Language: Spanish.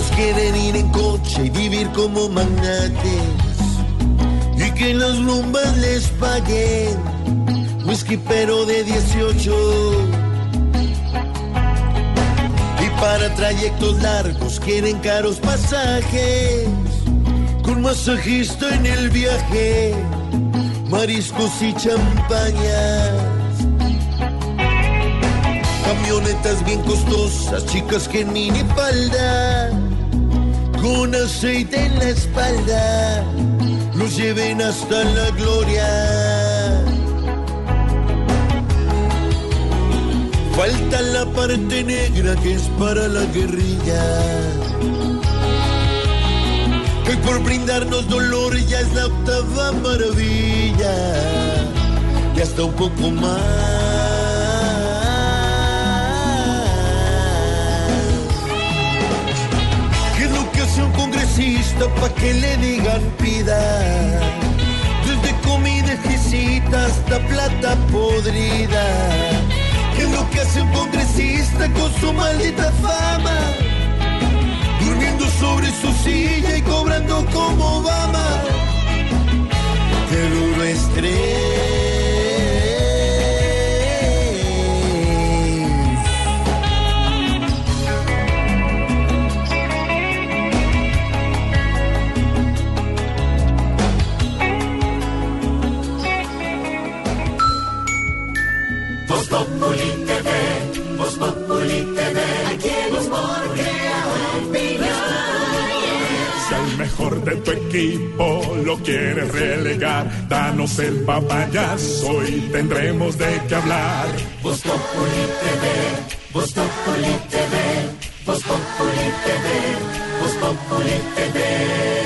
Todos quieren ir en coche y vivir como magnates. Y que las rumbas les paguen whisky pero de 18 y para trayectos largos quieren caros pasajes con masajista en el viaje mariscos y champañas. Camionetas bien costosas, chicas que en minifalda, con aceite en la espalda, los lleven hasta la gloria. Falta la parte negra que es para la guerrilla. Que por brindarnos dolor ya es la octava maravilla. Y hasta un poco más. Congresista para que le digan pida? Desde comida exquisita hasta plata podrida. ¿Qué es lo que hace un congresista con su maldita fama? Si al mejor de tu equipo lo quieres relegar, danos el papayazo y tendremos de qué hablar. Voz Populi TV, Voz Populi TV, Voz Populi TV, Voz Populi TV.